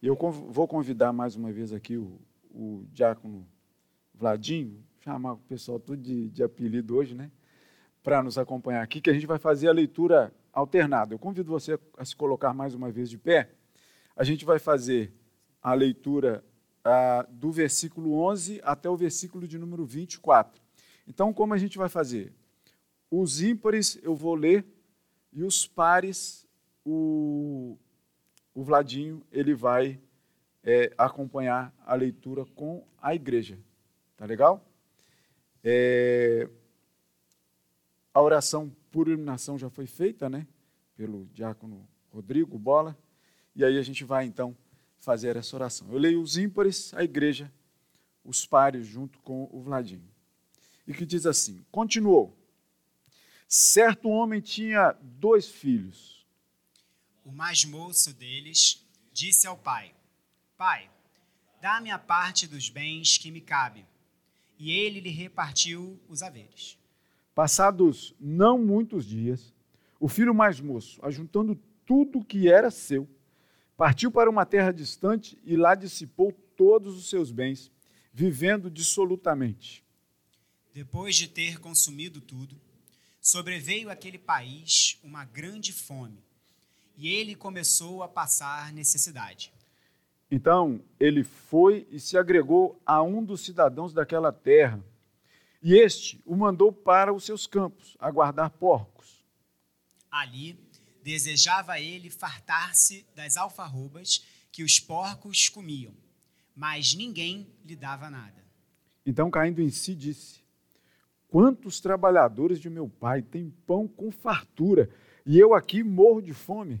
Eu vou convidar mais uma vez aqui o, o diácono Vladinho, chamar o pessoal tudo de, de apelido hoje, né? Para nos acompanhar aqui, que a gente vai fazer a leitura alternada. Eu convido você a se colocar mais uma vez de pé. A gente vai fazer a leitura do versículo 11 até o versículo de número 24. Então, como a gente vai fazer? Os ímpares eu vou ler e os pares o, o Vladinho ele vai é, acompanhar a leitura com a igreja. Tá legal? É, a oração por iluminação já foi feita, né? Pelo diácono Rodrigo Bola. E aí a gente vai então fazer essa oração. Eu leio os ímpares, a igreja, os pares junto com o Vladinho. E que diz assim: Continuou. Certo homem tinha dois filhos. O mais moço deles disse ao pai: Pai, dá-me a parte dos bens que me cabe. E ele lhe repartiu os haveres. Passados não muitos dias, o filho mais moço, ajuntando tudo que era seu, partiu para uma terra distante e lá dissipou todos os seus bens, vivendo dissolutamente. Depois de ter consumido tudo, sobreveio àquele país uma grande fome e ele começou a passar necessidade. Então ele foi e se agregou a um dos cidadãos daquela terra, e este o mandou para os seus campos, a guardar porcos. Ali desejava ele fartar-se das alfarrobas que os porcos comiam, mas ninguém lhe dava nada. Então, caindo em si, disse: Quantos trabalhadores de meu pai têm pão com fartura, e eu aqui morro de fome?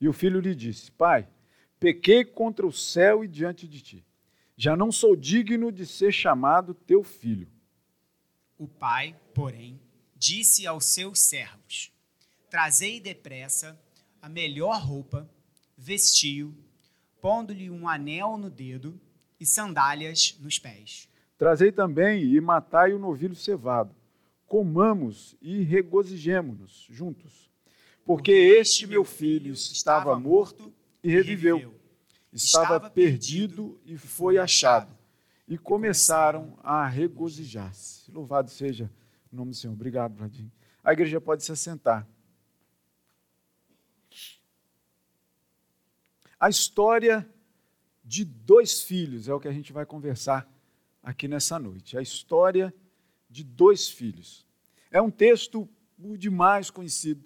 E o filho lhe disse: Pai, pequei contra o céu e diante de ti. Já não sou digno de ser chamado teu filho. O pai, porém, disse aos seus servos: Trazei depressa a melhor roupa, vestiu, pondo-lhe um anel no dedo e sandálias nos pés. Trazei também e matai o novilho cevado. Comamos e regozijemo-nos juntos porque este meu filho estava morto e reviveu, estava perdido e foi achado. E começaram a regozijar-se. Louvado seja o nome do Senhor. Obrigado, Vladimir. A igreja pode se assentar. A história de dois filhos é o que a gente vai conversar aqui nessa noite. A história de dois filhos. É um texto demais conhecido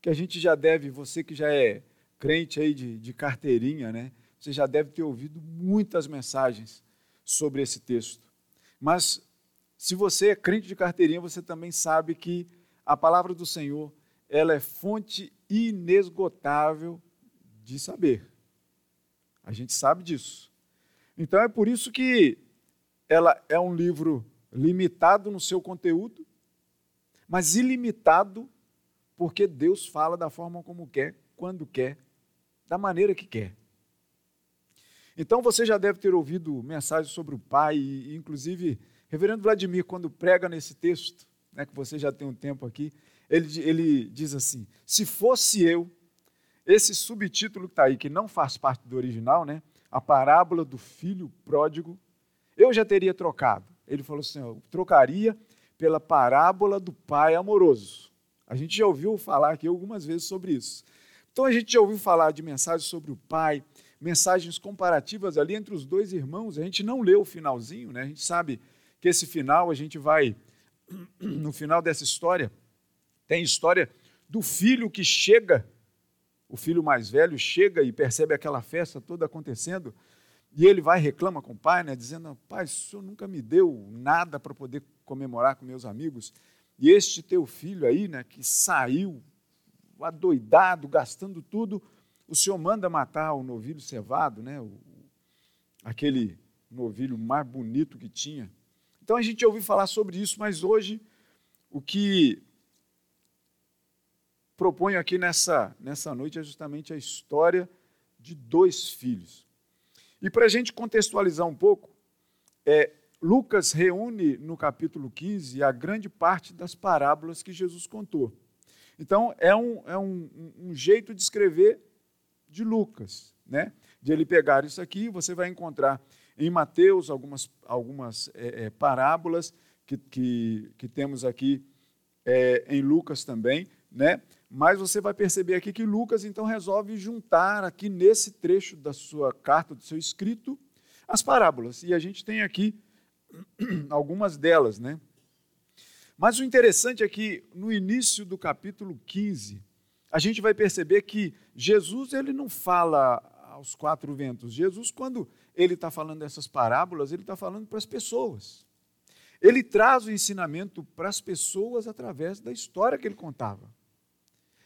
que a gente já deve, você que já é crente aí de, de carteirinha, né? Você já deve ter ouvido muitas mensagens sobre esse texto. Mas se você é crente de carteirinha, você também sabe que a palavra do Senhor, ela é fonte inesgotável de saber. A gente sabe disso. Então é por isso que ela é um livro limitado no seu conteúdo, mas ilimitado porque Deus fala da forma como quer, quando quer, da maneira que quer. Então você já deve ter ouvido mensagens sobre o Pai, e inclusive, Reverendo Vladimir, quando prega nesse texto, né, que você já tem um tempo aqui, ele, ele diz assim: se fosse eu, esse subtítulo que está aí, que não faz parte do original, né, a parábola do filho pródigo, eu já teria trocado. Ele falou assim: eu trocaria pela parábola do pai amoroso. A gente já ouviu falar aqui algumas vezes sobre isso. Então a gente já ouviu falar de mensagens sobre o pai, mensagens comparativas ali entre os dois irmãos. A gente não leu o finalzinho, né? A gente sabe que esse final a gente vai no final dessa história tem história do filho que chega, o filho mais velho chega e percebe aquela festa toda acontecendo, e ele vai reclama com o pai, né, dizendo: Pai, o senhor nunca me deu nada para poder comemorar com meus amigos. E este teu filho aí, né, que saiu adoidado, gastando tudo, o Senhor manda matar o novilho cevado, né? O, aquele novilho mais bonito que tinha. Então a gente ouviu falar sobre isso, mas hoje o que proponho aqui nessa, nessa noite é justamente a história de dois filhos. E para a gente contextualizar um pouco, é, Lucas reúne no capítulo 15 a grande parte das parábolas que Jesus contou. Então, é um, é um, um jeito de escrever de Lucas, né? de ele pegar isso aqui, você vai encontrar em Mateus algumas, algumas é, é, parábolas que, que, que, temos aqui é, em Lucas também, né? mas você vai perceber aqui que Lucas então resolve juntar aqui nesse trecho da sua carta, do seu escrito, as parábolas. E a gente tem aqui algumas delas, né? Mas o interessante é que no início do capítulo 15, a gente vai perceber que Jesus ele não fala aos quatro ventos. Jesus, quando ele está falando dessas parábolas, ele está falando para as pessoas. Ele traz o ensinamento para as pessoas através da história que ele contava.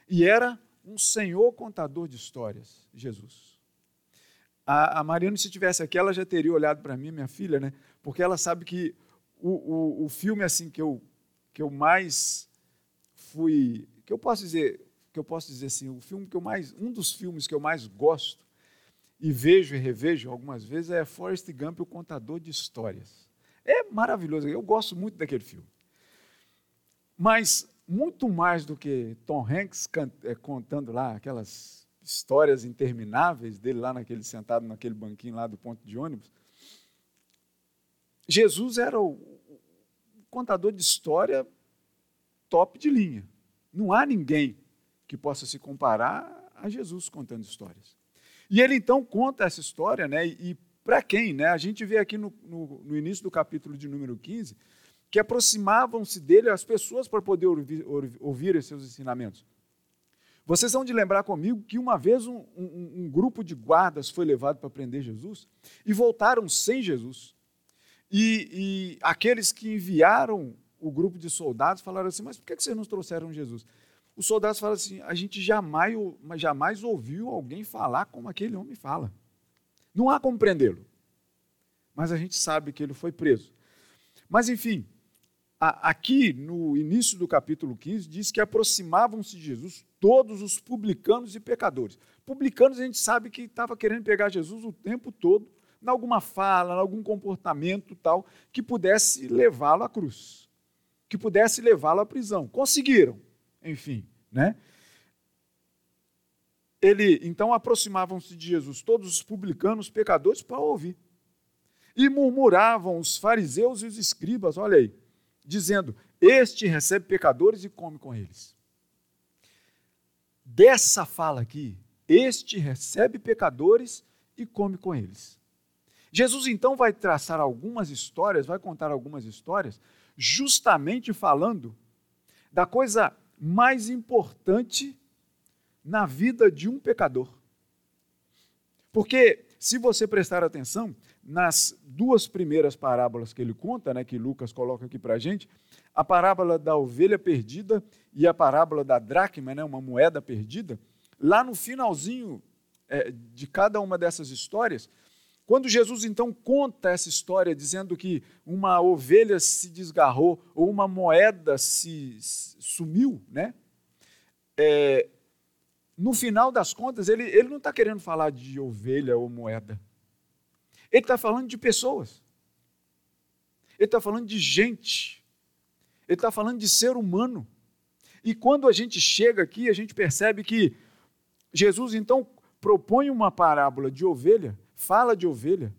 E era um senhor contador de histórias, Jesus. A, a Mariana, se estivesse aqui, ela já teria olhado para mim, minha filha, né? Porque ela sabe que o, o, o filme assim que eu, que eu mais fui, que eu posso dizer, que eu posso dizer assim, o filme que eu mais, um dos filmes que eu mais gosto e vejo e revejo algumas vezes é Forrest Gump, o contador de histórias. É maravilhoso, eu gosto muito daquele filme. Mas muito mais do que Tom Hanks é, contando lá aquelas histórias intermináveis dele lá naquele sentado naquele banquinho lá do ponto de ônibus. Jesus era o contador de história top de linha. Não há ninguém que possa se comparar a Jesus contando histórias. E ele então conta essa história, né? E, para quem, né? A gente vê aqui no, no, no início do capítulo de número 15 que aproximavam-se dele as pessoas para poder ouvir, ouvir os seus ensinamentos. Vocês vão de lembrar comigo que uma vez um, um, um grupo de guardas foi levado para prender Jesus e voltaram sem Jesus. E, e, aqueles que enviaram o grupo de soldados falaram assim: Mas por que vocês não trouxeram Jesus? Os soldados falaram assim: A gente jamais, jamais ouviu alguém falar como aquele homem fala. Não há como prendê-lo. Mas a gente sabe que ele foi preso. Mas, enfim, aqui no início do capítulo 15, diz que aproximavam-se de Jesus todos os publicanos e pecadores. Publicanos a gente sabe que estava querendo pegar Jesus o tempo todo, em alguma fala, em algum comportamento tal, que pudesse levá-lo à cruz, que pudesse levá-lo à prisão. Conseguiram, enfim, né? Ele, então aproximavam-se de Jesus todos os publicanos, pecadores, para ouvir. E murmuravam os fariseus e os escribas, olha aí, dizendo: Este recebe pecadores e come com eles. Dessa fala aqui, este recebe pecadores e come com eles. Jesus então vai traçar algumas histórias, vai contar algumas histórias, justamente falando da coisa mais importante na vida de um pecador. Porque, se você prestar atenção, nas duas primeiras parábolas que ele conta, né, que Lucas coloca aqui para a gente, a parábola da ovelha perdida e a parábola da dracma, né, uma moeda perdida, lá no finalzinho é, de cada uma dessas histórias, quando Jesus então conta essa história dizendo que uma ovelha se desgarrou ou uma moeda se sumiu, né? É, no final das contas, ele, ele não está querendo falar de ovelha ou moeda. Ele está falando de pessoas. Ele está falando de gente. Ele está falando de ser humano. E quando a gente chega aqui, a gente percebe que Jesus então propõe uma parábola de ovelha, fala de ovelha,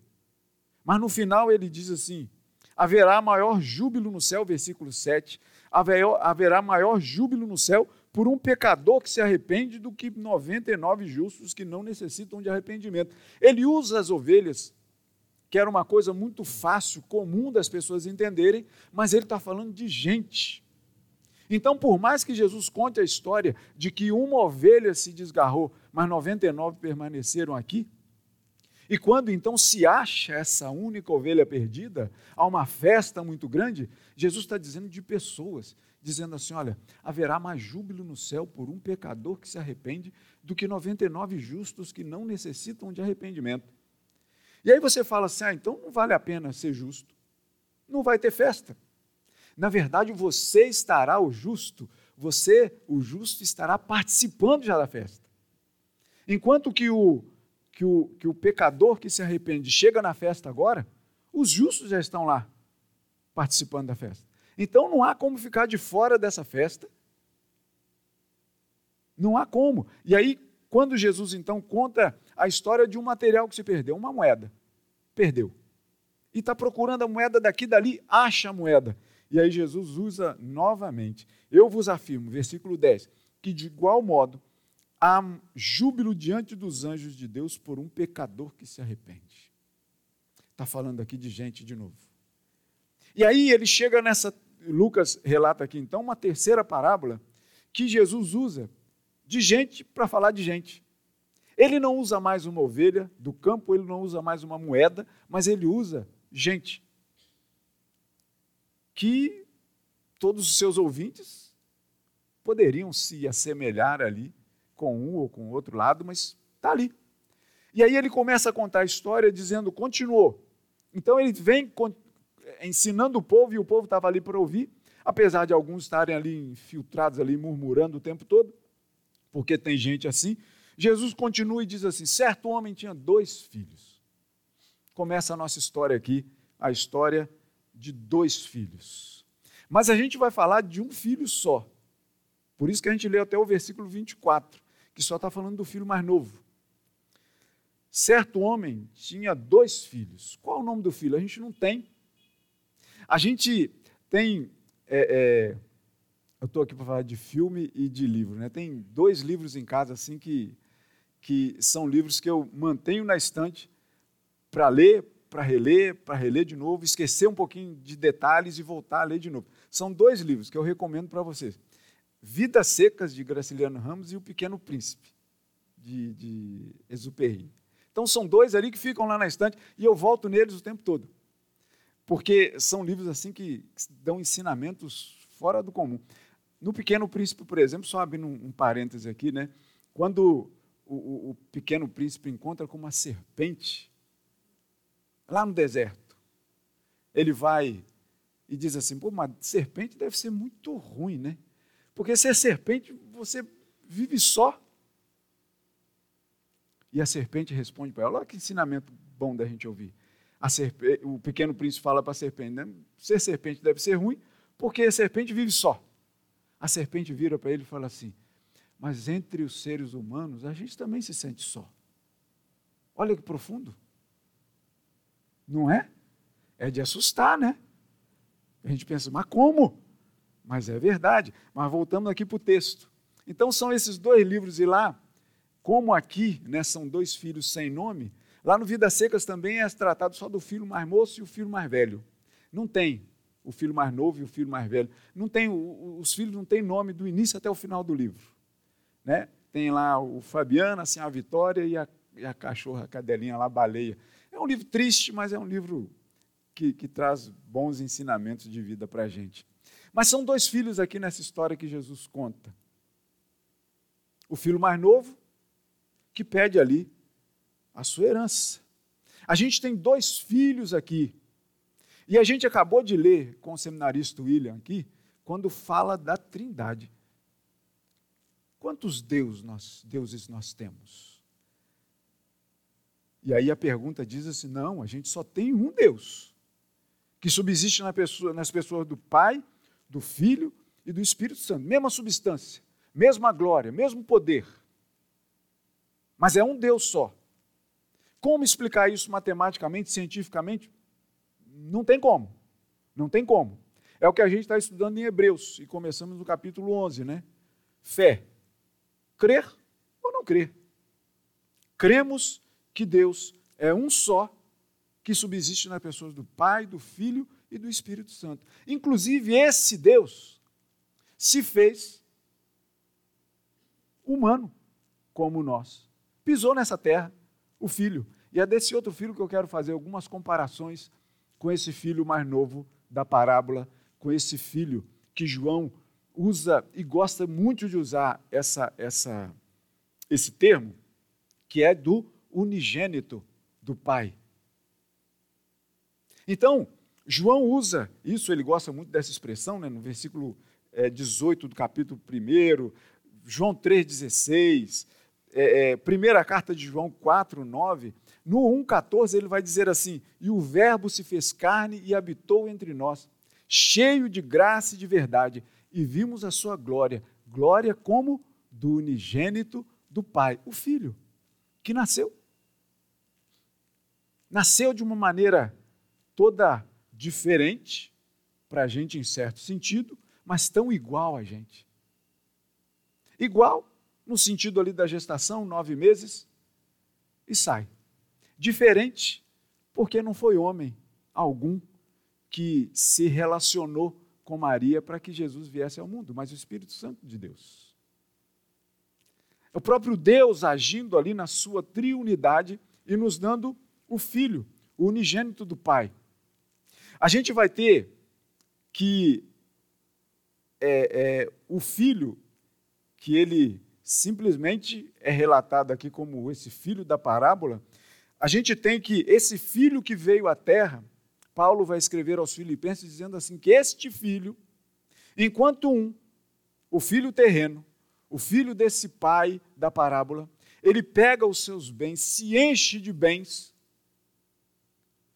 mas no final ele diz assim: haverá maior júbilo no céu, versículo 7, haverá maior júbilo no céu por um pecador que se arrepende do que 99 justos que não necessitam de arrependimento. Ele usa as ovelhas que era uma coisa muito fácil, comum das pessoas entenderem, mas ele está falando de gente. Então, por mais que Jesus conte a história de que uma ovelha se desgarrou, mas 99 permaneceram aqui, e quando então se acha essa única ovelha perdida, há uma festa muito grande, Jesus está dizendo de pessoas, dizendo assim: olha, haverá mais júbilo no céu por um pecador que se arrepende do que 99 justos que não necessitam de arrependimento. E aí você fala assim: ah, então não vale a pena ser justo. Não vai ter festa. Na verdade, você estará o justo, você, o justo, estará participando já da festa. Enquanto que o, que o, que o pecador que se arrepende chega na festa agora, os justos já estão lá participando da festa. Então não há como ficar de fora dessa festa. Não há como. E aí, quando Jesus então conta a história de um material que se perdeu, uma moeda, perdeu. E está procurando a moeda daqui dali, acha a moeda. E aí Jesus usa novamente. Eu vos afirmo, versículo 10, que de igual modo há júbilo diante dos anjos de Deus por um pecador que se arrepende. Está falando aqui de gente de novo. E aí ele chega nessa. Lucas relata aqui então uma terceira parábola que Jesus usa de gente para falar de gente. Ele não usa mais uma ovelha do campo, ele não usa mais uma moeda, mas ele usa gente. Que todos os seus ouvintes poderiam se assemelhar ali com um ou com outro lado, mas está ali. E aí ele começa a contar a história dizendo: continuou. Então ele vem ensinando o povo e o povo estava ali para ouvir, apesar de alguns estarem ali infiltrados ali murmurando o tempo todo, porque tem gente assim. Jesus continua e diz assim: certo homem tinha dois filhos. Começa a nossa história aqui, a história de dois filhos. Mas a gente vai falar de um filho só. Por isso que a gente lê até o versículo 24, que só está falando do filho mais novo. Certo homem tinha dois filhos. Qual o nome do filho? A gente não tem. A gente tem. É, é, eu estou aqui para falar de filme e de livro. Né? Tem dois livros em casa assim que, que são livros que eu mantenho na estante para ler, para reler, para reler de novo, esquecer um pouquinho de detalhes e voltar a ler de novo. São dois livros que eu recomendo para vocês: Vidas Secas, de Graciliano Ramos, e O Pequeno Príncipe, de, de Exupéry. Então, são dois ali que ficam lá na estante e eu volto neles o tempo todo porque são livros assim que dão ensinamentos fora do comum. No Pequeno Príncipe, por exemplo, só abrindo um, um parêntese aqui, né? quando o, o, o Pequeno Príncipe encontra com uma serpente, lá no deserto, ele vai e diz assim: pô, uma serpente deve ser muito ruim, né? Porque ser serpente, você vive só. E a serpente responde para ela: olha que ensinamento bom da gente ouvir o pequeno príncipe fala para a serpente, né? ser serpente deve ser ruim, porque a serpente vive só. A serpente vira para ele e fala assim: Mas entre os seres humanos a gente também se sente só. Olha que profundo. Não é? É de assustar, né? A gente pensa, mas como? Mas é verdade. Mas voltamos aqui para o texto. Então são esses dois livros, e lá, como aqui né, são dois filhos sem nome, Lá no Vidas Secas também é tratado só do filho mais moço e o filho mais velho. Não tem o filho mais novo e o filho mais velho. Não tem, os filhos não têm nome do início até o final do livro. Né? Tem lá o Fabiana, assim, a Vitória e a, e a cachorra, a cadelinha lá, a baleia. É um livro triste, mas é um livro que, que traz bons ensinamentos de vida para a gente. Mas são dois filhos aqui nessa história que Jesus conta. O filho mais novo, que pede ali a sua herança. A gente tem dois filhos aqui. E a gente acabou de ler com o seminarista William aqui, quando fala da Trindade. Quantos deus nós, deuses nós temos? E aí a pergunta diz assim: não, a gente só tem um Deus, que subsiste na pessoa, nas pessoas do Pai, do Filho e do Espírito Santo. Mesma substância, mesma glória, mesmo poder. Mas é um Deus só. Como explicar isso matematicamente, cientificamente? Não tem como. Não tem como. É o que a gente está estudando em Hebreus, e começamos no capítulo 11, né? Fé. Crer ou não crer? Cremos que Deus é um só, que subsiste nas pessoas do Pai, do Filho e do Espírito Santo. Inclusive, esse Deus se fez humano, como nós. Pisou nessa terra, o filho. E é desse outro filho que eu quero fazer algumas comparações com esse filho mais novo da parábola, com esse filho que João usa e gosta muito de usar essa, essa, esse termo, que é do unigênito do Pai. Então, João usa isso, ele gosta muito dessa expressão, né, no versículo é, 18 do capítulo 1, João 3,16, é, é, primeira carta de João 4, 9. No 1,14 ele vai dizer assim: E o Verbo se fez carne e habitou entre nós, cheio de graça e de verdade, e vimos a sua glória, glória como do unigênito do Pai, o Filho, que nasceu. Nasceu de uma maneira toda diferente para a gente em certo sentido, mas tão igual a gente. Igual no sentido ali da gestação, nove meses, e sai. Diferente, porque não foi homem algum que se relacionou com Maria para que Jesus viesse ao mundo, mas o Espírito Santo de Deus. É o próprio Deus agindo ali na sua triunidade e nos dando o Filho, o unigênito do Pai. A gente vai ter que é, é, o Filho, que ele simplesmente é relatado aqui como esse filho da parábola, a gente tem que esse filho que veio à terra, Paulo vai escrever aos Filipenses dizendo assim: que este filho, enquanto um, o filho terreno, o filho desse pai da parábola, ele pega os seus bens, se enche de bens.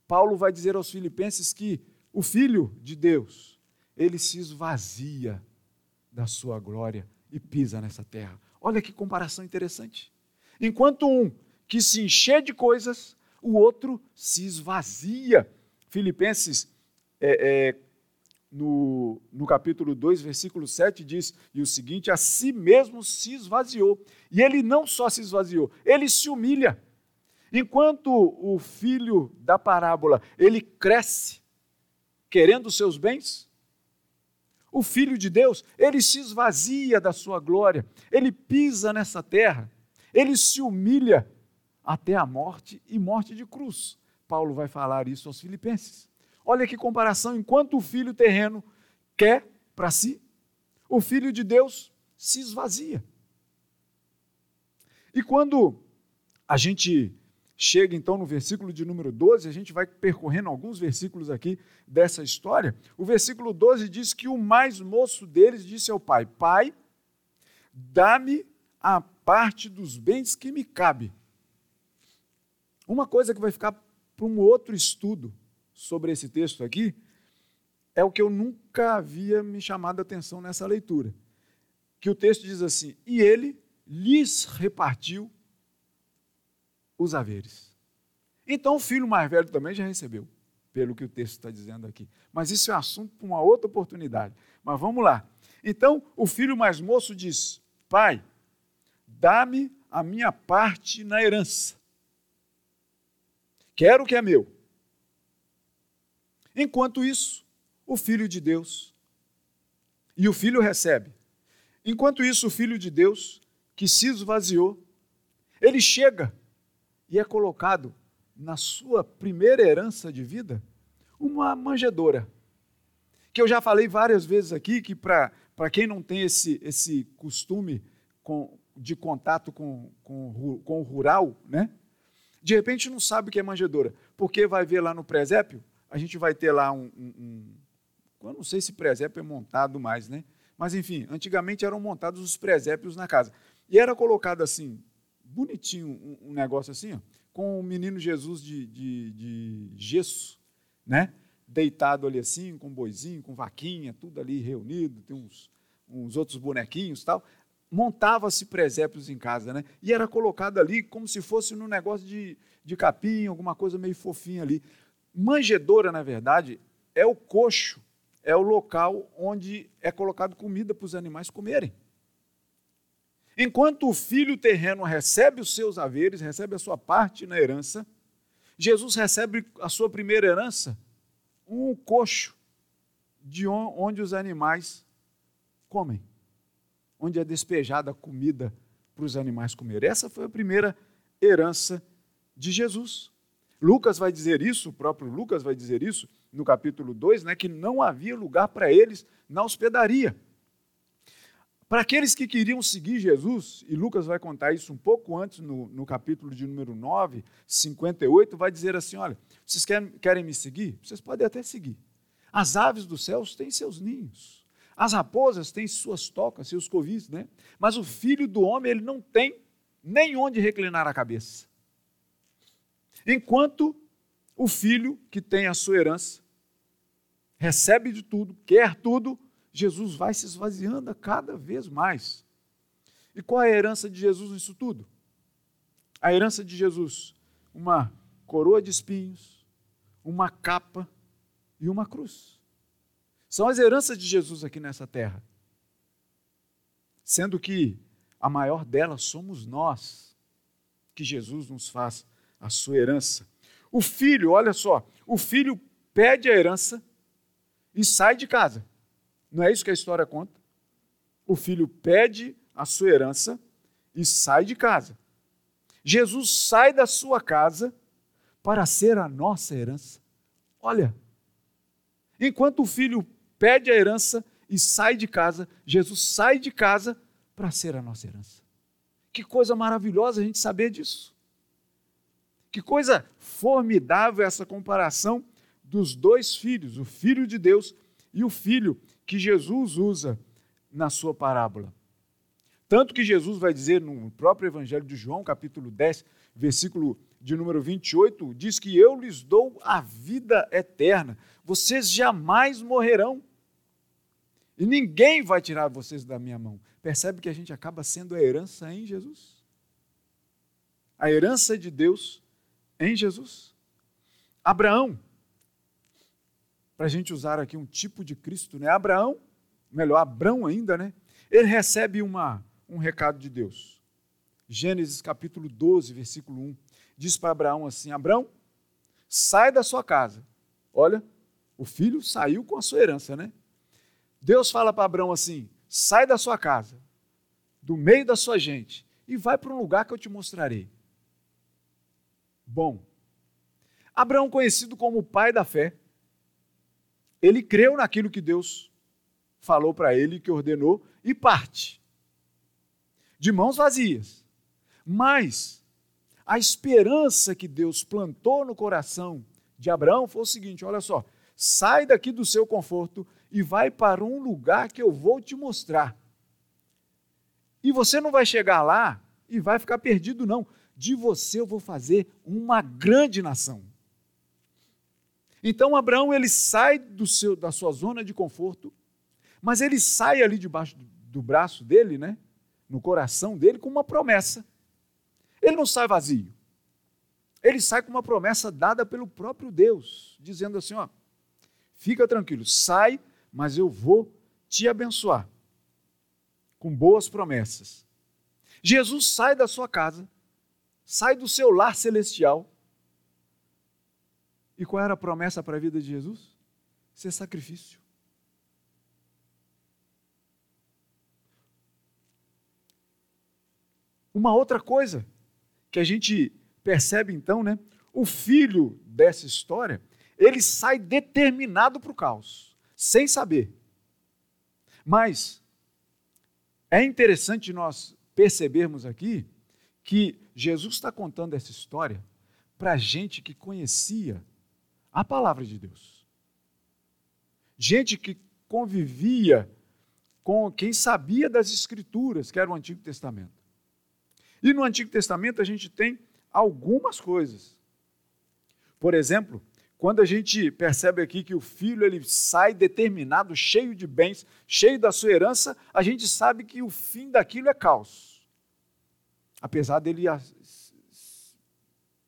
Paulo vai dizer aos Filipenses que o filho de Deus, ele se esvazia da sua glória e pisa nessa terra. Olha que comparação interessante. Enquanto um que se enche de coisas, o outro se esvazia. Filipenses, é, é, no, no capítulo 2, versículo 7, diz e o seguinte: A si mesmo se esvaziou. E ele não só se esvaziou, ele se humilha. Enquanto o filho da parábola, ele cresce querendo seus bens, o Filho de Deus, ele se esvazia da sua glória, ele pisa nessa terra, ele se humilha até a morte e morte de cruz. Paulo vai falar isso aos Filipenses. Olha que comparação, enquanto o filho terreno quer para si, o filho de Deus se esvazia. E quando a gente chega então no versículo de número 12, a gente vai percorrendo alguns versículos aqui dessa história. O versículo 12 diz que o mais moço deles disse ao pai: Pai, dá-me a parte dos bens que me cabe. Uma coisa que vai ficar para um outro estudo sobre esse texto aqui é o que eu nunca havia me chamado a atenção nessa leitura. Que o texto diz assim: E ele lhes repartiu os haveres. Então o filho mais velho também já recebeu, pelo que o texto está dizendo aqui. Mas isso é assunto para uma outra oportunidade. Mas vamos lá. Então o filho mais moço diz: Pai, dá-me a minha parte na herança. Quero o que é meu. Enquanto isso, o filho de Deus e o filho recebe. Enquanto isso, o filho de Deus, que se esvaziou, ele chega e é colocado na sua primeira herança de vida uma manjedoura. Que eu já falei várias vezes aqui que, para quem não tem esse, esse costume com, de contato com, com, com o rural, né? de repente não sabe o que é manjedoura, porque vai ver lá no presépio, a gente vai ter lá um. um, um eu não sei se presépio é montado mais, né? Mas enfim, antigamente eram montados os presépios na casa. E era colocado assim, bonitinho um, negócio assim, ó, com o menino Jesus de, de, de gesso, né? deitado ali assim, com boizinho, com vaquinha, tudo ali reunido, tem uns, uns outros bonequinhos tal. Montava-se presépios em casa, né? E era colocado ali como se fosse num negócio de, de capim, alguma coisa meio fofinha ali. Manjedoura, na verdade, é o coxo, é o local onde é colocado comida para os animais comerem. Enquanto o filho terreno recebe os seus haveres, recebe a sua parte na herança, Jesus recebe a sua primeira herança, um coxo, de onde os animais comem, onde é despejada a comida para os animais comerem. Essa foi a primeira herança de Jesus. Lucas vai dizer isso, o próprio Lucas vai dizer isso no capítulo 2, né, que não havia lugar para eles na hospedaria. Para aqueles que queriam seguir Jesus, e Lucas vai contar isso um pouco antes, no, no capítulo de número 9, 58, vai dizer assim: olha, vocês querem, querem me seguir? Vocês podem até seguir. As aves dos céus têm seus ninhos, as raposas têm suas tocas, seus covis, né? Mas o filho do homem, ele não tem nem onde reclinar a cabeça. Enquanto o filho que tem a sua herança recebe de tudo, quer tudo, Jesus vai se esvaziando cada vez mais. E qual é a herança de Jesus nisso tudo? A herança de Jesus, uma coroa de espinhos, uma capa e uma cruz. São as heranças de Jesus aqui nessa terra. Sendo que a maior delas somos nós, que Jesus nos faz a sua herança. O filho, olha só, o filho pede a herança e sai de casa. Não é isso que a história conta? O filho pede a sua herança e sai de casa. Jesus sai da sua casa para ser a nossa herança. Olha, enquanto o filho pede a herança e sai de casa, Jesus sai de casa para ser a nossa herança. Que coisa maravilhosa a gente saber disso. Que coisa formidável essa comparação dos dois filhos, o filho de Deus e o filho que Jesus usa na sua parábola. Tanto que Jesus vai dizer no próprio Evangelho de João, capítulo 10, versículo de número 28, diz que eu lhes dou a vida eterna, vocês jamais morrerão. E ninguém vai tirar vocês da minha mão. Percebe que a gente acaba sendo a herança em Jesus? A herança de Deus em Jesus. Abraão, para a gente usar aqui um tipo de Cristo, né? Abraão, melhor, Abrão ainda, né? Ele recebe uma, um recado de Deus. Gênesis capítulo 12, versículo 1. Diz para Abraão assim: Abraão, sai da sua casa. Olha, o filho saiu com a sua herança, né? Deus fala para Abraão assim: sai da sua casa, do meio da sua gente, e vai para um lugar que eu te mostrarei. Bom, Abraão, conhecido como o pai da fé, ele creu naquilo que Deus falou para ele, que ordenou, e parte. De mãos vazias. Mas a esperança que Deus plantou no coração de Abraão foi o seguinte: olha só, sai daqui do seu conforto e vai para um lugar que eu vou te mostrar. E você não vai chegar lá e vai ficar perdido, não. De você eu vou fazer uma grande nação. Então Abraão ele sai seu, da sua zona de conforto, mas ele sai ali debaixo do, do braço dele, né? no coração dele, com uma promessa. Ele não sai vazio. Ele sai com uma promessa dada pelo próprio Deus, dizendo assim: ó, fica tranquilo, sai, mas eu vou te abençoar com boas promessas. Jesus sai da sua casa, sai do seu lar celestial e qual era a promessa para a vida de Jesus? Ser sacrifício. Uma outra coisa que a gente percebe então, né? O filho dessa história, ele sai determinado para o caos, sem saber. Mas é interessante nós percebermos aqui que Jesus está contando essa história para gente que conhecia a palavra de Deus. Gente que convivia com quem sabia das Escrituras, que era o Antigo Testamento. E no Antigo Testamento a gente tem algumas coisas. Por exemplo, quando a gente percebe aqui que o filho ele sai determinado, cheio de bens, cheio da sua herança, a gente sabe que o fim daquilo é caos. Apesar dele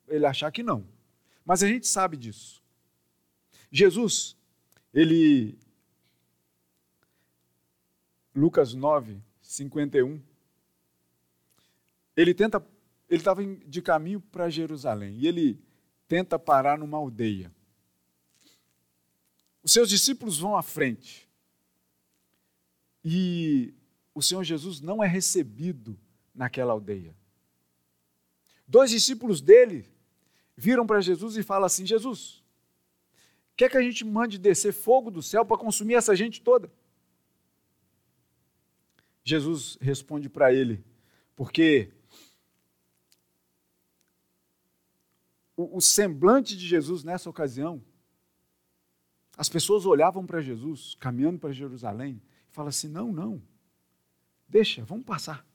ele achar que não. Mas a gente sabe disso. Jesus, ele. Lucas 9, 51. Ele tenta. Ele estava de caminho para Jerusalém e ele tenta parar numa aldeia. Os seus discípulos vão à frente. E o Senhor Jesus não é recebido naquela aldeia. Dois discípulos dele viram para Jesus e falam assim: Jesus, Quer que a gente mande descer fogo do céu para consumir essa gente toda? Jesus responde para ele, porque o, o semblante de Jesus nessa ocasião, as pessoas olhavam para Jesus, caminhando para Jerusalém, e falavam assim: não, não, deixa, vamos passar.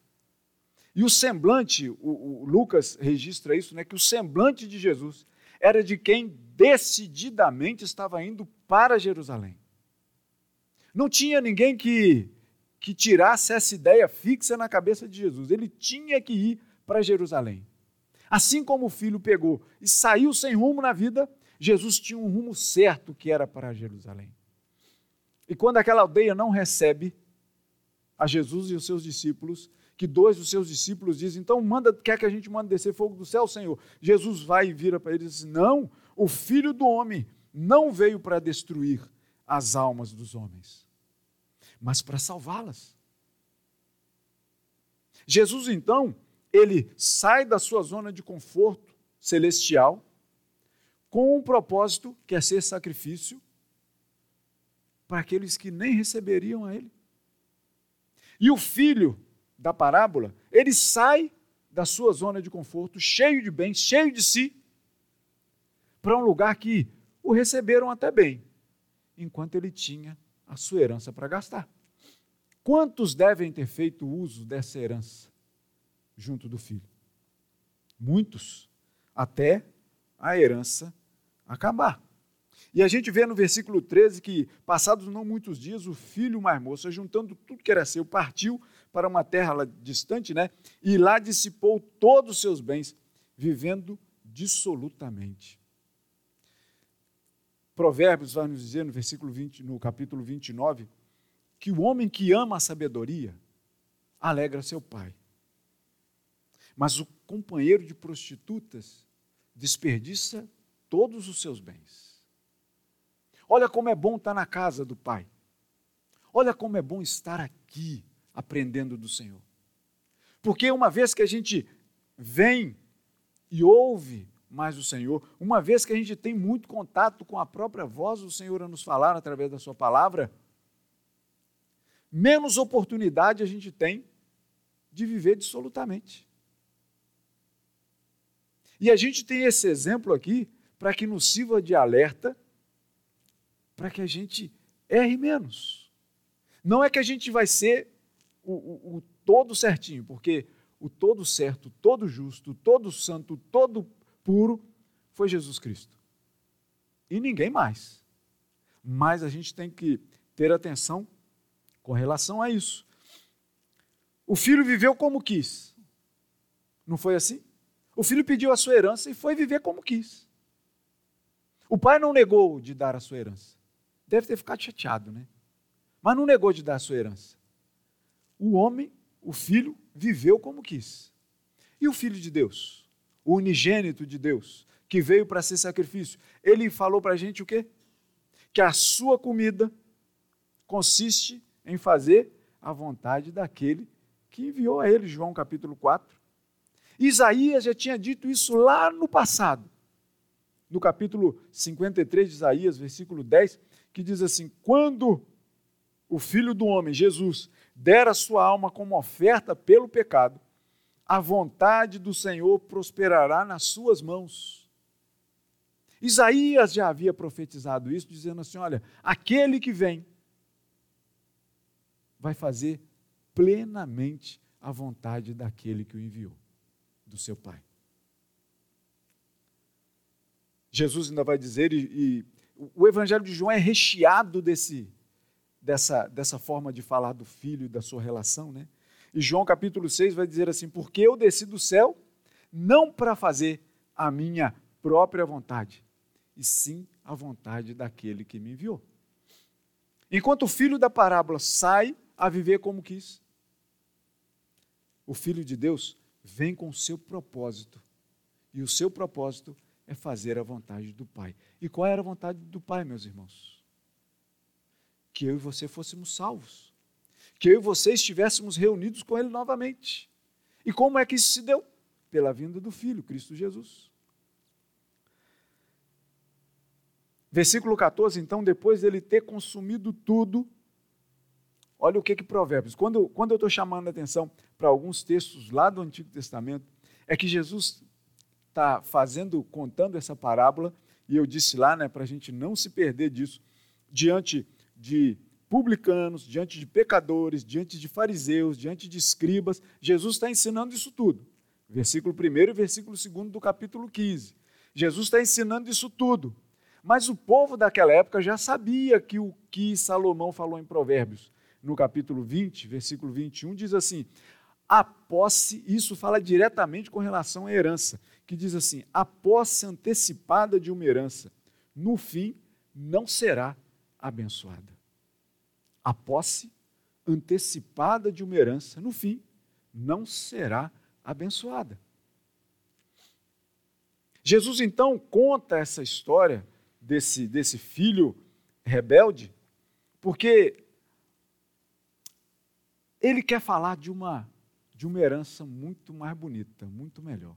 E o semblante, o, o, Lucas registra isso, né, que o semblante de Jesus era de quem decididamente estava indo para Jerusalém. Não tinha ninguém que, que tirasse essa ideia fixa na cabeça de Jesus. Ele tinha que ir para Jerusalém. Assim como o filho pegou e saiu sem rumo na vida, Jesus tinha um rumo certo que era para Jerusalém. E quando aquela aldeia não recebe a Jesus e os seus discípulos, que dois dos seus discípulos dizem, então manda, quer que a gente mande descer fogo do céu, Senhor? Jesus vai e vira para eles e diz, não, o filho do homem não veio para destruir as almas dos homens, mas para salvá-las. Jesus, então, ele sai da sua zona de conforto celestial com um propósito que é ser sacrifício para aqueles que nem receberiam a ele. E o filho da parábola, ele sai da sua zona de conforto, cheio de bens, cheio de si, para um lugar que o receberam até bem, enquanto ele tinha a sua herança para gastar. Quantos devem ter feito uso dessa herança? junto do filho. Muitos, até a herança acabar. E a gente vê no versículo 13 que, passados não muitos dias, o filho mais moço, juntando tudo que era seu, partiu para uma terra distante, né? E lá dissipou todos os seus bens, vivendo dissolutamente. Provérbios vai nos dizer no versículo 20, no capítulo 29, que o homem que ama a sabedoria alegra seu pai. Mas o companheiro de prostitutas desperdiça todos os seus bens. Olha como é bom estar na casa do Pai. Olha como é bom estar aqui aprendendo do Senhor. Porque uma vez que a gente vem e ouve mais o Senhor, uma vez que a gente tem muito contato com a própria voz do Senhor a nos falar através da Sua palavra, menos oportunidade a gente tem de viver dissolutamente. E a gente tem esse exemplo aqui para que nos sirva de alerta, para que a gente erre menos. Não é que a gente vai ser o, o, o todo certinho, porque o todo certo, todo justo, todo santo, todo puro foi Jesus Cristo. E ninguém mais. Mas a gente tem que ter atenção com relação a isso. O filho viveu como quis. Não foi assim? O filho pediu a sua herança e foi viver como quis. O pai não negou de dar a sua herança. Deve ter ficado chateado, né? Mas não negou de dar a sua herança. O homem, o filho, viveu como quis. E o filho de Deus, o unigênito de Deus, que veio para ser sacrifício, ele falou para a gente o quê? Que a sua comida consiste em fazer a vontade daquele que enviou a ele, João capítulo 4, Isaías já tinha dito isso lá no passado. No capítulo 53 de Isaías, versículo 10, que diz assim: Quando o filho do homem, Jesus, der a sua alma como oferta pelo pecado, a vontade do Senhor prosperará nas suas mãos. Isaías já havia profetizado isso, dizendo assim: olha, aquele que vem vai fazer plenamente a vontade daquele que o enviou do seu Pai. Jesus ainda vai dizer, e, e o Evangelho de João é recheado desse, dessa, dessa forma de falar do filho e da sua relação, né? E João capítulo 6 vai dizer assim: Porque eu desci do céu não para fazer a minha própria vontade, e sim a vontade daquele que me enviou. Enquanto o filho da parábola sai a viver como quis, o filho de Deus vem com o seu propósito. E o seu propósito é fazer a vontade do Pai. E qual era a vontade do Pai, meus irmãos? Que eu e você fôssemos salvos. Que eu e você estivéssemos reunidos com Ele novamente. E como é que isso se deu? Pela vinda do Filho, Cristo Jesus. Versículo 14, então, depois dele ter consumido tudo, Olha o que que Provérbios. Quando, quando eu estou chamando a atenção para alguns textos lá do Antigo Testamento, é que Jesus está fazendo, contando essa parábola, e eu disse lá, né, para a gente não se perder disso, diante de publicanos, diante de pecadores, diante de fariseus, diante de escribas, Jesus está ensinando isso tudo. Versículo 1 e versículo 2 do capítulo 15. Jesus está ensinando isso tudo. Mas o povo daquela época já sabia que o que Salomão falou em Provérbios, no capítulo 20, versículo 21, diz assim: a posse, isso fala diretamente com relação à herança, que diz assim: a posse antecipada de uma herança, no fim, não será abençoada. A posse antecipada de uma herança, no fim, não será abençoada. Jesus então conta essa história desse, desse filho rebelde, porque ele quer falar de uma, de uma herança muito mais bonita, muito melhor.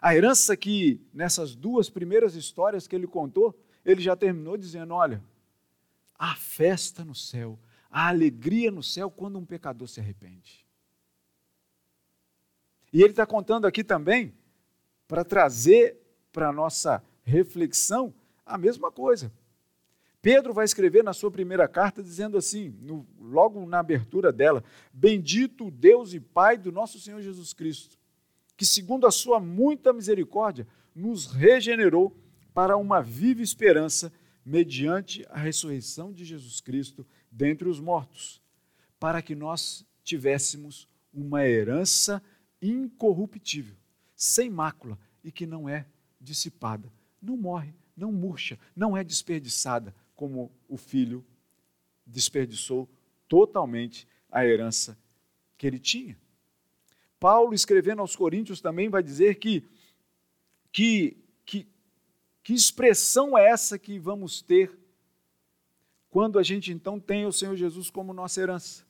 A herança que, nessas duas primeiras histórias que ele contou, ele já terminou dizendo: olha, a festa no céu, a alegria no céu quando um pecador se arrepende. E ele está contando aqui também, para trazer para a nossa reflexão, a mesma coisa. Pedro vai escrever na sua primeira carta dizendo assim, no, logo na abertura dela: Bendito Deus e Pai do nosso Senhor Jesus Cristo, que, segundo a sua muita misericórdia, nos regenerou para uma viva esperança mediante a ressurreição de Jesus Cristo dentre os mortos, para que nós tivéssemos uma herança incorruptível, sem mácula e que não é dissipada, não morre, não murcha, não é desperdiçada, como o filho desperdiçou totalmente a herança que ele tinha. Paulo, escrevendo aos Coríntios, também vai dizer que, que, que expressão é essa que vamos ter quando a gente então tem o Senhor Jesus como nossa herança.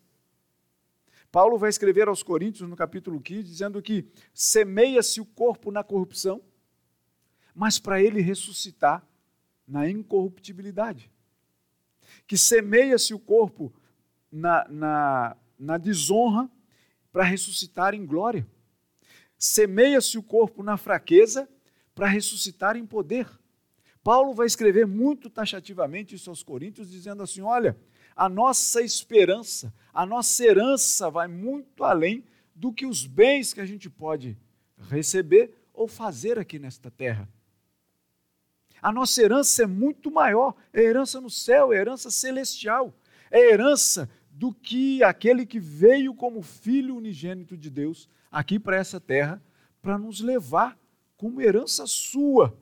Paulo vai escrever aos Coríntios, no capítulo 15, dizendo que semeia-se o corpo na corrupção, mas para ele ressuscitar na incorruptibilidade. Que semeia-se o corpo na, na, na desonra, para ressuscitar em glória. Semeia-se o corpo na fraqueza, para ressuscitar em poder. Paulo vai escrever muito taxativamente isso aos Coríntios, dizendo assim: olha, a nossa esperança, a nossa herança vai muito além do que os bens que a gente pode receber ou fazer aqui nesta terra. A nossa herança é muito maior, é herança no céu, é herança celestial, é herança do que aquele que veio como filho unigênito de Deus aqui para essa terra para nos levar como herança sua.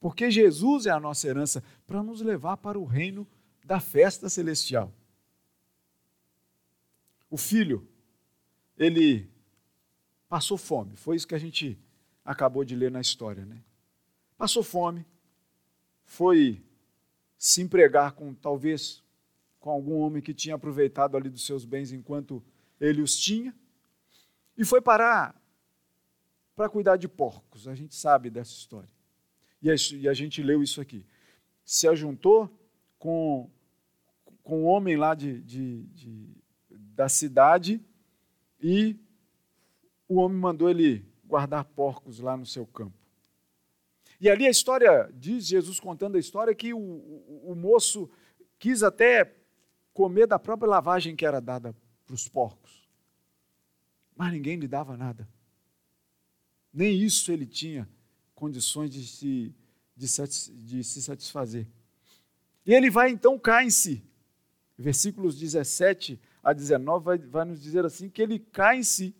Porque Jesus é a nossa herança para nos levar para o reino da festa celestial. O filho, ele passou fome, foi isso que a gente acabou de ler na história, né? Passou fome, foi se empregar com talvez com algum homem que tinha aproveitado ali dos seus bens enquanto ele os tinha, e foi parar para cuidar de porcos. A gente sabe dessa história. E a, gente leu isso aqui. Se ajuntou com com um homem lá de, de, de, da cidade e o homem mandou ele guardar porcos lá no seu campo. E ali a história, diz Jesus contando a história, que o, o, o moço quis até comer da própria lavagem que era dada para os porcos. Mas ninguém lhe dava nada. Nem isso ele tinha condições de se, de, de se satisfazer. E ele vai então cá em si versículos 17 a 19, vai, vai nos dizer assim: que ele cai em si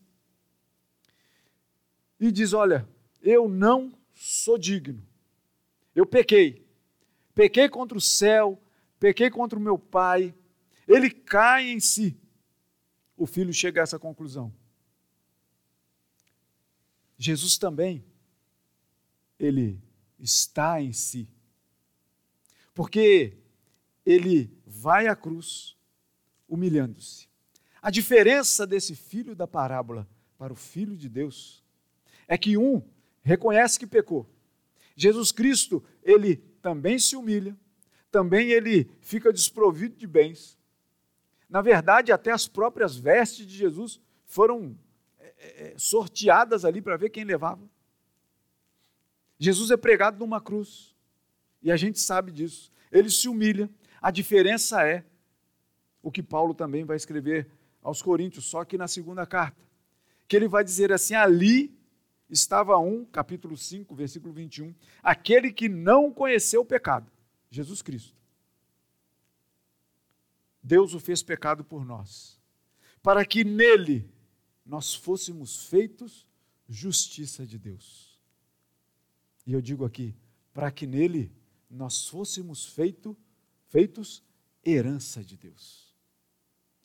e diz: Olha, eu não sou digno, eu pequei, pequei contra o céu, pequei contra o meu pai. Ele cai em si. O filho chega a essa conclusão. Jesus também, ele está em si. Porque ele vai à cruz humilhando-se. A diferença desse filho da parábola para o filho de Deus é que um reconhece que pecou. Jesus Cristo, ele também se humilha, também ele fica desprovido de bens. Na verdade, até as próprias vestes de Jesus foram é, é, sorteadas ali para ver quem levava. Jesus é pregado numa cruz, e a gente sabe disso. Ele se humilha. A diferença é o que Paulo também vai escrever aos Coríntios, só que na segunda carta, que ele vai dizer assim: ali estava um, capítulo 5, versículo 21, aquele que não conheceu o pecado, Jesus Cristo. Deus o fez pecado por nós, para que nele nós fôssemos feitos justiça de Deus. E eu digo aqui, para que nele nós fôssemos feito, feitos herança de Deus.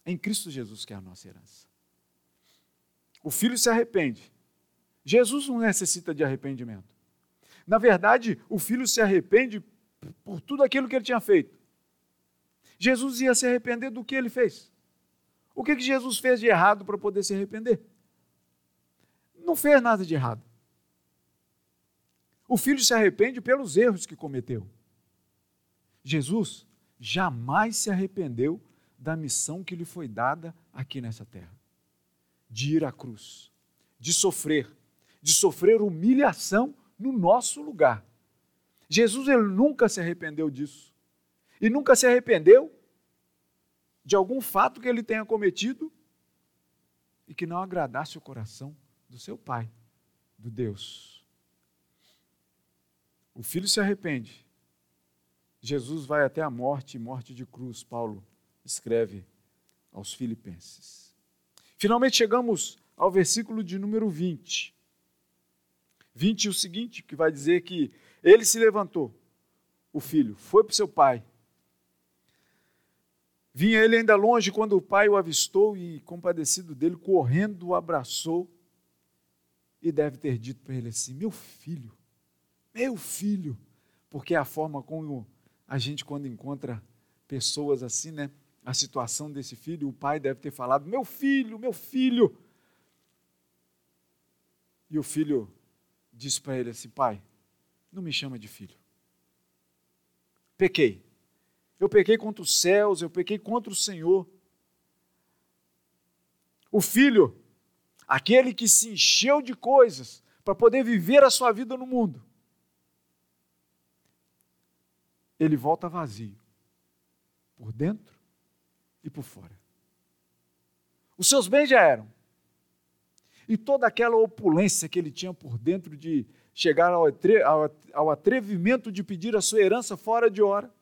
Em Cristo Jesus que é a nossa herança. O filho se arrepende. Jesus não necessita de arrependimento. Na verdade, o filho se arrepende por tudo aquilo que ele tinha feito. Jesus ia se arrepender do que ele fez. O que, que Jesus fez de errado para poder se arrepender? Não fez nada de errado. O filho se arrepende pelos erros que cometeu. Jesus jamais se arrependeu da missão que lhe foi dada aqui nessa terra de ir à cruz, de sofrer, de sofrer humilhação no nosso lugar. Jesus ele nunca se arrependeu disso. E nunca se arrependeu de algum fato que ele tenha cometido e que não agradasse o coração do seu pai, do Deus. O filho se arrepende. Jesus vai até a morte, morte de cruz, Paulo escreve aos Filipenses. Finalmente chegamos ao versículo de número 20. 20 é o seguinte, que vai dizer que ele se levantou, o filho, foi para o seu pai Vinha ele ainda longe quando o pai o avistou e, compadecido dele, correndo, o abraçou e deve ter dito para ele assim: Meu filho, meu filho, porque é a forma como a gente, quando encontra pessoas assim, né? A situação desse filho, o pai deve ter falado: Meu filho, meu filho. E o filho disse para ele assim: Pai, não me chama de filho. Pequei. Eu pequei contra os céus, eu pequei contra o Senhor. O filho, aquele que se encheu de coisas para poder viver a sua vida no mundo, ele volta vazio, por dentro e por fora. Os seus bens já eram. E toda aquela opulência que ele tinha por dentro de chegar ao atrevimento de pedir a sua herança fora de hora,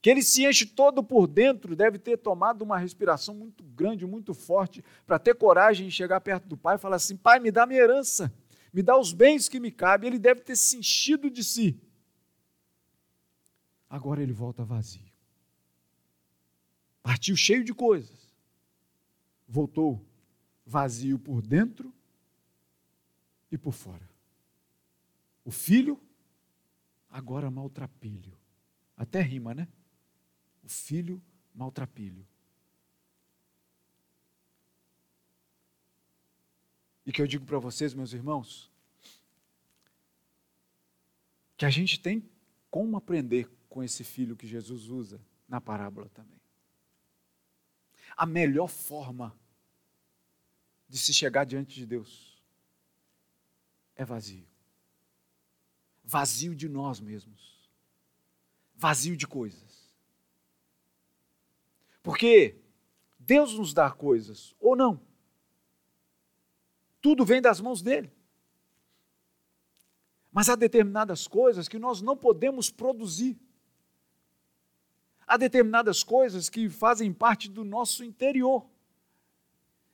que ele se enche todo por dentro, deve ter tomado uma respiração muito grande, muito forte, para ter coragem de chegar perto do pai e falar assim: Pai, me dá minha herança, me dá os bens que me cabem. Ele deve ter se enchido de si. Agora ele volta vazio. Partiu cheio de coisas, voltou vazio por dentro e por fora. O filho, agora maltrapilho. Até rima, né? o filho maltrapilho. E que eu digo para vocês, meus irmãos, que a gente tem como aprender com esse filho que Jesus usa na parábola também. A melhor forma de se chegar diante de Deus é vazio. Vazio de nós mesmos. Vazio de coisas. Porque Deus nos dá coisas, ou não. Tudo vem das mãos dele. Mas há determinadas coisas que nós não podemos produzir. Há determinadas coisas que fazem parte do nosso interior.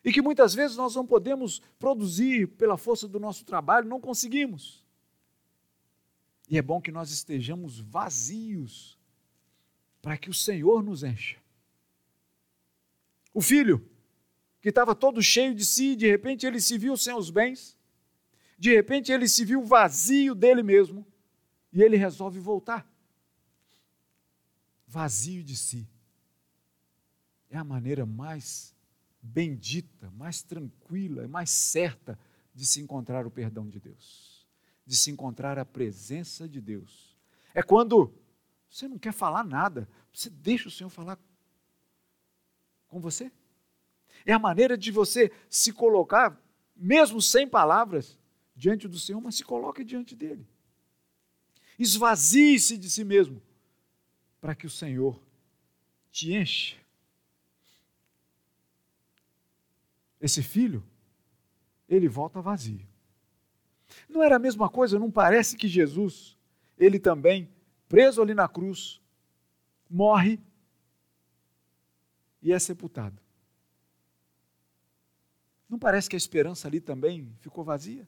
E que muitas vezes nós não podemos produzir pela força do nosso trabalho, não conseguimos. E é bom que nós estejamos vazios para que o Senhor nos encha. O filho, que estava todo cheio de si, de repente ele se viu sem os bens, de repente ele se viu vazio dele mesmo, e ele resolve voltar. Vazio de si. É a maneira mais bendita, mais tranquila, mais certa de se encontrar o perdão de Deus, de se encontrar a presença de Deus. É quando você não quer falar nada, você deixa o Senhor falar com você? É a maneira de você se colocar, mesmo sem palavras, diante do Senhor, mas se coloque diante dele. Esvazie-se de si mesmo, para que o Senhor te encha. Esse filho, ele volta vazio. Não era a mesma coisa? Não parece que Jesus, ele também, preso ali na cruz, morre e é sepultado. Não parece que a esperança ali também ficou vazia?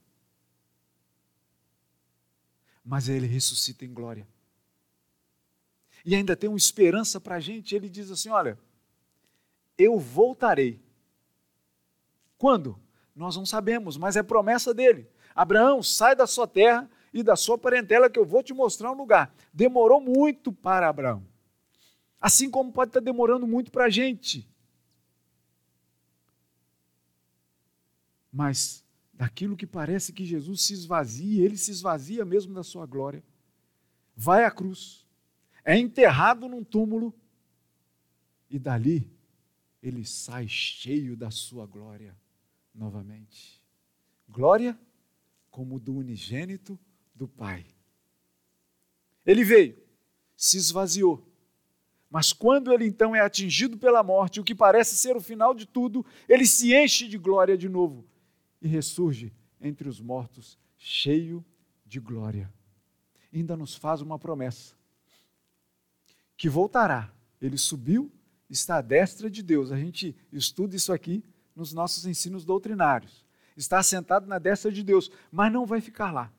Mas ele ressuscita em glória. E ainda tem uma esperança para a gente. Ele diz assim: Olha, eu voltarei. Quando? Nós não sabemos, mas é promessa dele. Abraão, sai da sua terra e da sua parentela, que eu vou te mostrar um lugar. Demorou muito para Abraão. Assim como pode estar demorando muito para a gente. Mas daquilo que parece que Jesus se esvazia, ele se esvazia mesmo da sua glória, vai à cruz, é enterrado num túmulo e dali ele sai cheio da sua glória novamente. Glória como do unigênito do Pai. Ele veio, se esvaziou, mas quando ele então é atingido pela morte, o que parece ser o final de tudo, ele se enche de glória de novo e ressurge entre os mortos, cheio de glória. Ainda nos faz uma promessa: que voltará. Ele subiu, está à destra de Deus. A gente estuda isso aqui nos nossos ensinos doutrinários. Está sentado na destra de Deus, mas não vai ficar lá.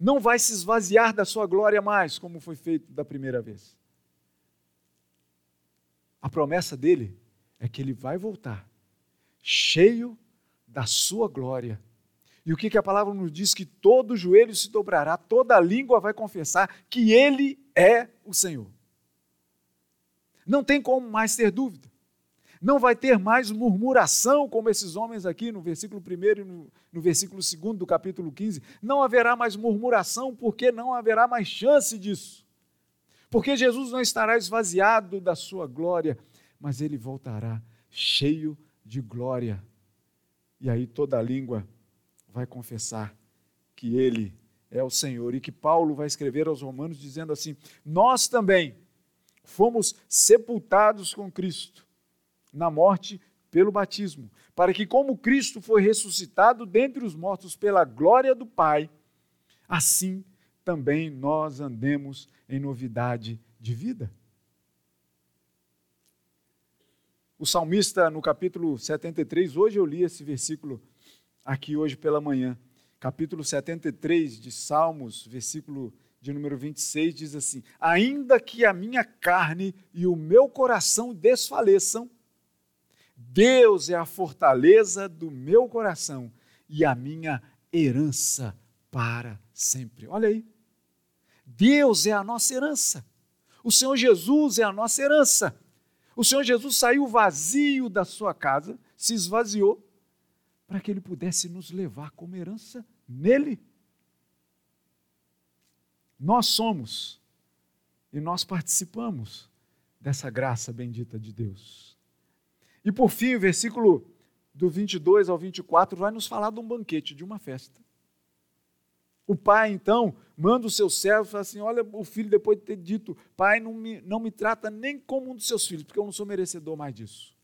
Não vai se esvaziar da sua glória mais, como foi feito da primeira vez. A promessa dele é que ele vai voltar cheio da sua glória. E o que, que a palavra nos diz? Que todo joelho se dobrará, toda língua vai confessar que Ele é o Senhor. Não tem como mais ter dúvida. Não vai ter mais murmuração, como esses homens aqui no versículo 1 e no, no versículo 2 do capítulo 15. Não haverá mais murmuração, porque não haverá mais chance disso. Porque Jesus não estará esvaziado da sua glória, mas ele voltará cheio de glória e aí toda língua vai confessar que ele é o Senhor. E que Paulo vai escrever aos Romanos dizendo assim: Nós também fomos sepultados com Cristo na morte pelo batismo, para que, como Cristo foi ressuscitado dentre os mortos pela glória do Pai, assim também nós andemos em novidade de vida. O salmista, no capítulo 73, hoje eu li esse versículo aqui hoje pela manhã. Capítulo 73 de Salmos, versículo de número 26, diz assim: Ainda que a minha carne e o meu coração desfaleçam, Deus é a fortaleza do meu coração e a minha herança para sempre. Olha aí. Deus é a nossa herança. O Senhor Jesus é a nossa herança. O Senhor Jesus saiu vazio da sua casa, se esvaziou, para que ele pudesse nos levar como herança nele. Nós somos e nós participamos dessa graça bendita de Deus. E por fim, o versículo do 22 ao 24 vai nos falar de um banquete, de uma festa. O pai, então, manda o seu servo e fala assim: Olha, o filho, depois de ter dito, pai, não me, não me trata nem como um dos seus filhos, porque eu não sou merecedor mais disso.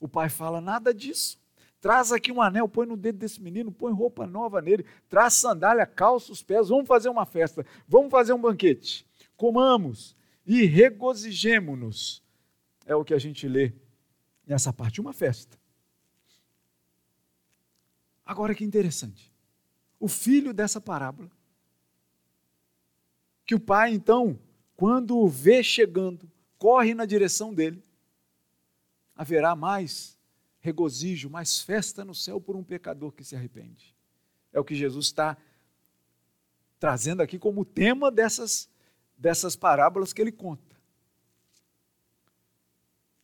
O pai fala: Nada disso. Traz aqui um anel, põe no dedo desse menino, põe roupa nova nele, traz sandália, calça os pés, vamos fazer uma festa, vamos fazer um banquete. Comamos e regozijemo-nos. É o que a gente lê nessa parte, uma festa. Agora que interessante o filho dessa parábola. Que o pai, então, quando o vê chegando, corre na direção dele, haverá mais regozijo, mais festa no céu por um pecador que se arrepende. É o que Jesus está trazendo aqui como tema dessas, dessas parábolas que ele conta.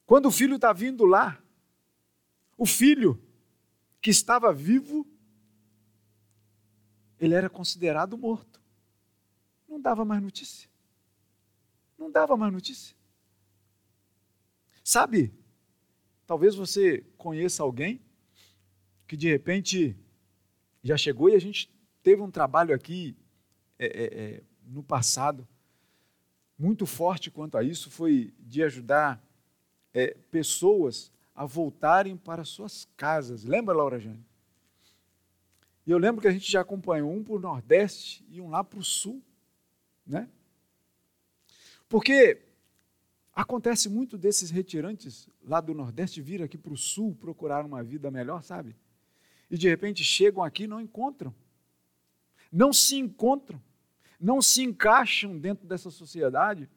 Quando o filho está vindo lá, o filho que estava vivo ele era considerado morto. Não dava mais notícia. Não dava mais notícia. Sabe, talvez você conheça alguém que de repente já chegou e a gente teve um trabalho aqui é, é, é, no passado muito forte quanto a isso, foi de ajudar é, pessoas a voltarem para suas casas. Lembra, Laura Jane? E eu lembro que a gente já acompanhou um para o Nordeste e um lá para o Sul, né? Porque acontece muito desses retirantes lá do Nordeste vir aqui para o Sul procurar uma vida melhor, sabe? E de repente chegam aqui e não encontram. Não se encontram. Não se encaixam dentro dessa sociedade.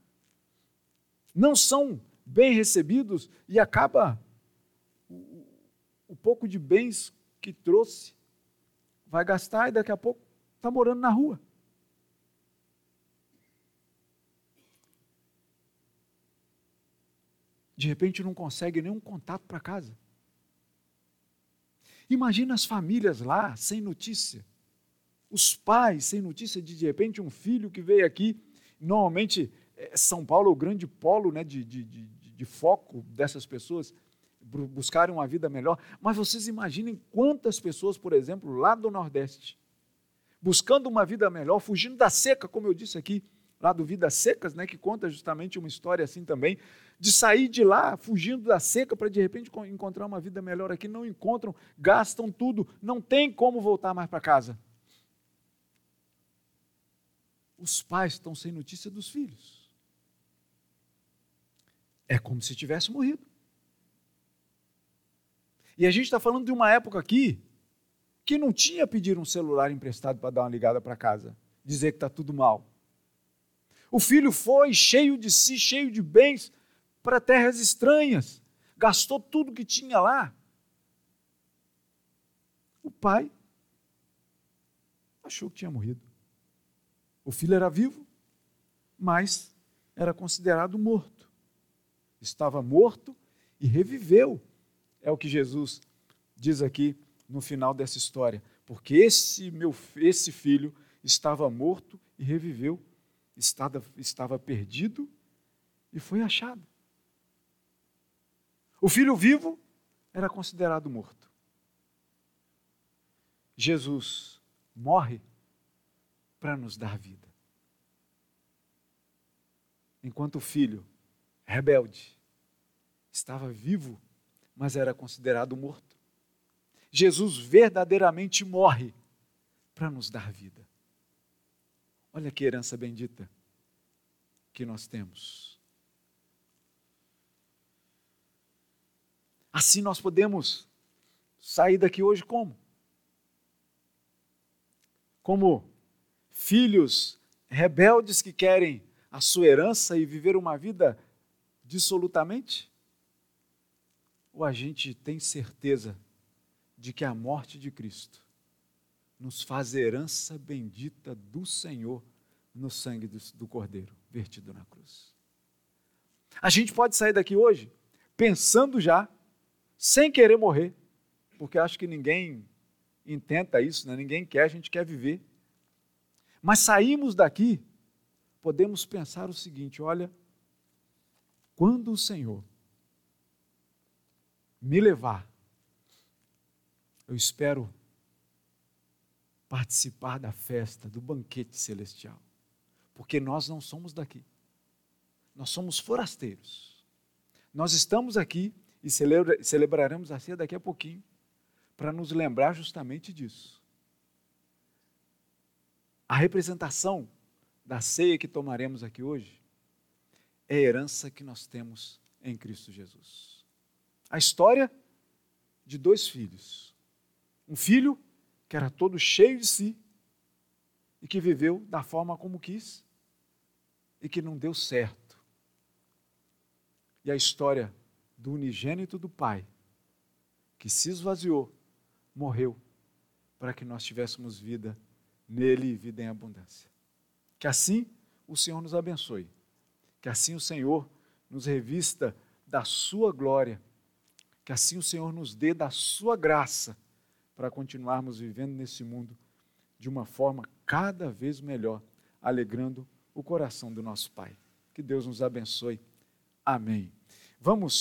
Não são bem recebidos e acaba o, o pouco de bens que trouxe vai gastar e daqui a pouco está morando na rua. De repente não consegue nenhum contato para casa. Imagina as famílias lá sem notícia. Os pais sem notícia de de repente um filho que veio aqui. Normalmente é, São Paulo é o grande polo né, de, de, de, de foco dessas pessoas buscarem uma vida melhor. Mas vocês imaginem quantas pessoas, por exemplo, lá do Nordeste, buscando uma vida melhor, fugindo da seca, como eu disse aqui, lá do Vidas Secas, né, que conta justamente uma história assim também, de sair de lá fugindo da seca para de repente encontrar uma vida melhor aqui, não encontram, gastam tudo, não tem como voltar mais para casa. Os pais estão sem notícia dos filhos. É como se tivesse morrido. E a gente está falando de uma época aqui que não tinha pedir um celular emprestado para dar uma ligada para casa, dizer que está tudo mal. O filho foi cheio de si, cheio de bens, para terras estranhas, gastou tudo que tinha lá. O pai achou que tinha morrido. O filho era vivo, mas era considerado morto. Estava morto e reviveu é o que Jesus diz aqui no final dessa história. Porque esse meu esse filho estava morto e reviveu, estava, estava perdido e foi achado. O filho vivo era considerado morto. Jesus morre para nos dar vida. Enquanto o filho rebelde estava vivo mas era considerado morto. Jesus verdadeiramente morre para nos dar vida. Olha que herança bendita que nós temos. Assim nós podemos sair daqui hoje como? Como filhos rebeldes que querem a sua herança e viver uma vida dissolutamente? ou a gente tem certeza de que a morte de Cristo nos faz herança bendita do Senhor no sangue do, do Cordeiro vertido na cruz? A gente pode sair daqui hoje pensando já, sem querer morrer, porque acho que ninguém intenta isso, né? ninguém quer, a gente quer viver. Mas saímos daqui, podemos pensar o seguinte: olha, quando o Senhor me levar, eu espero participar da festa, do banquete celestial, porque nós não somos daqui, nós somos forasteiros. Nós estamos aqui e celebra, celebraremos a ceia daqui a pouquinho, para nos lembrar justamente disso. A representação da ceia que tomaremos aqui hoje é a herança que nós temos em Cristo Jesus a história de dois filhos. Um filho que era todo cheio de si e que viveu da forma como quis e que não deu certo. E a história do unigênito do Pai, que se esvaziou, morreu, para que nós tivéssemos vida nele e vida em abundância. Que assim o Senhor nos abençoe. Que assim o Senhor nos revista da sua glória que assim o Senhor nos dê da sua graça para continuarmos vivendo nesse mundo de uma forma cada vez melhor, alegrando o coração do nosso Pai. Que Deus nos abençoe. Amém. Vamos